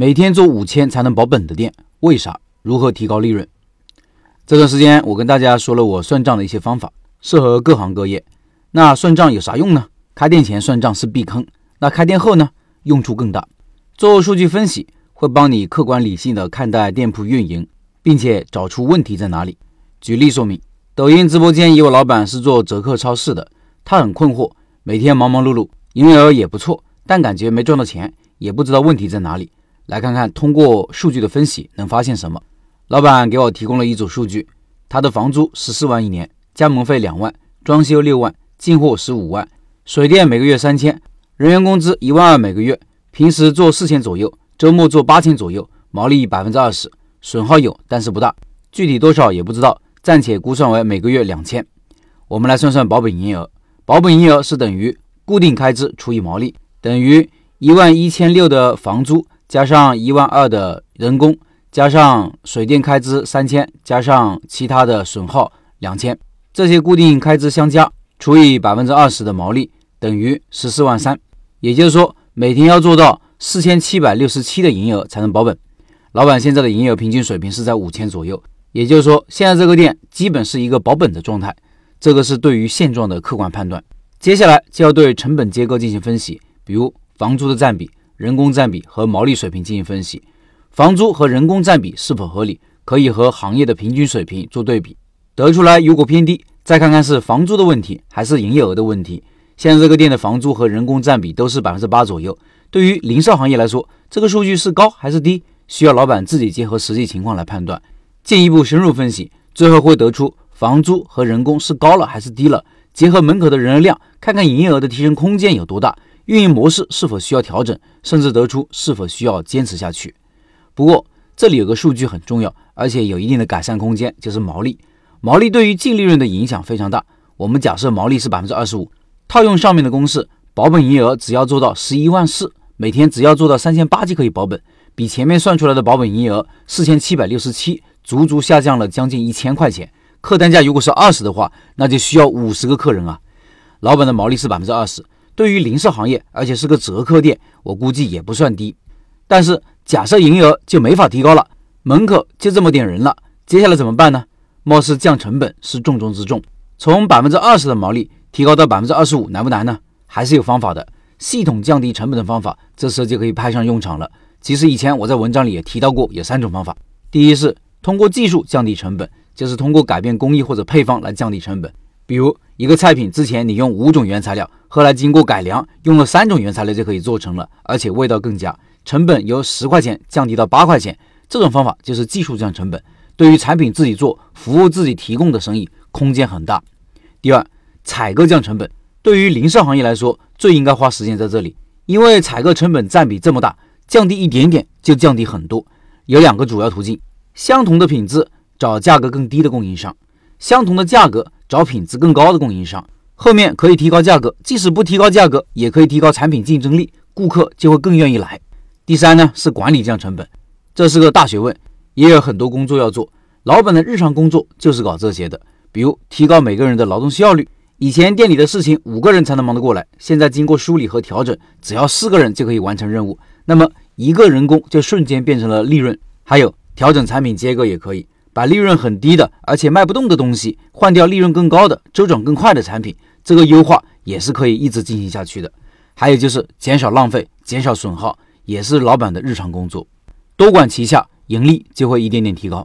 每天做五千才能保本的店，为啥？如何提高利润？这段时间我跟大家说了我算账的一些方法，适合各行各业。那算账有啥用呢？开店前算账是避坑，那开店后呢？用处更大。做数据分析会帮你客观理性的看待店铺运营，并且找出问题在哪里。举例说明，抖音直播间一位老板是做折扣超市的，他很困惑，每天忙忙碌碌，营业额也不错，但感觉没赚到钱，也不知道问题在哪里。来看看通过数据的分析能发现什么。老板给我提供了一组数据，他的房租十四万一年，加盟费两万，装修六万，进货十五万，水电每个月三千，人员工资一万二每个月。平时做四千左右，周末做八千左右，毛利百分之二十，损耗有，但是不大，具体多少也不知道，暂且估算为每个月两千。我们来算算保本营业额，保本营业额是等于固定开支除以毛利，等于一万一千六的房租加上一万二的人工，加上水电开支三千，加上其他的损耗两千，这些固定开支相加除以百分之二十的毛利，等于十四万三，也就是说。每天要做到四千七百六十七的营业额才能保本。老板现在的营业额平均水平是在五千左右，也就是说，现在这个店基本是一个保本的状态。这个是对于现状的客观判断。接下来就要对成本结构进行分析，比如房租的占比、人工占比和毛利水平进行分析。房租和人工占比是否合理，可以和行业的平均水平做对比，得出来如果偏低，再看看是房租的问题还是营业额的问题。现在这个店的房租和人工占比都是百分之八左右。对于零售行业来说，这个数据是高还是低，需要老板自己结合实际情况来判断，进一步深入分析，最后会得出房租和人工是高了还是低了。结合门口的人流量，看看营业额的提升空间有多大，运营模式是否需要调整，甚至得出是否需要坚持下去。不过这里有个数据很重要，而且有一定的改善空间，就是毛利。毛利对于净利润的影响非常大。我们假设毛利是百分之二十五。套用上面的公式，保本营业额只要做到十一万四，每天只要做到三千八就可以保本，比前面算出来的保本营业额四千七百六十七，足足下降了将近一千块钱。客单价如果是二十的话，那就需要五十个客人啊。老板的毛利是百分之二十，对于零售行业，而且是个折扣店，我估计也不算低。但是假设营业额就没法提高了，门口就这么点人了，接下来怎么办呢？貌似降成本是重中之重，从百分之二十的毛利。提高到百分之二十五难不难呢？还是有方法的。系统降低成本的方法，这时候就可以派上用场了。其实以前我在文章里也提到过，有三种方法。第一是通过技术降低成本，就是通过改变工艺或者配方来降低成本。比如一个菜品之前你用五种原材料，后来经过改良用了三种原材料就可以做成了，而且味道更佳，成本由十块钱降低到八块钱。这种方法就是技术降成本。对于产品自己做、服务自己提供的生意，空间很大。第二。采购降成本，对于零售行业来说，最应该花时间在这里，因为采购成本占比这么大，降低一点点就降低很多。有两个主要途径：相同的品质找价格更低的供应商，相同的价格找品质更高的供应商。后面可以提高价格，即使不提高价格，也可以提高产品竞争力，顾客就会更愿意来。第三呢是管理降成本，这是个大学问，也有很多工作要做。老板的日常工作就是搞这些的，比如提高每个人的劳动效率。以前店里的事情五个人才能忙得过来，现在经过梳理和调整，只要四个人就可以完成任务。那么一个人工就瞬间变成了利润。还有调整产品结构也可以，把利润很低的而且卖不动的东西换掉利润更高的、周转更快的产品，这个优化也是可以一直进行下去的。还有就是减少浪费、减少损耗，也是老板的日常工作。多管齐下，盈利就会一点点提高。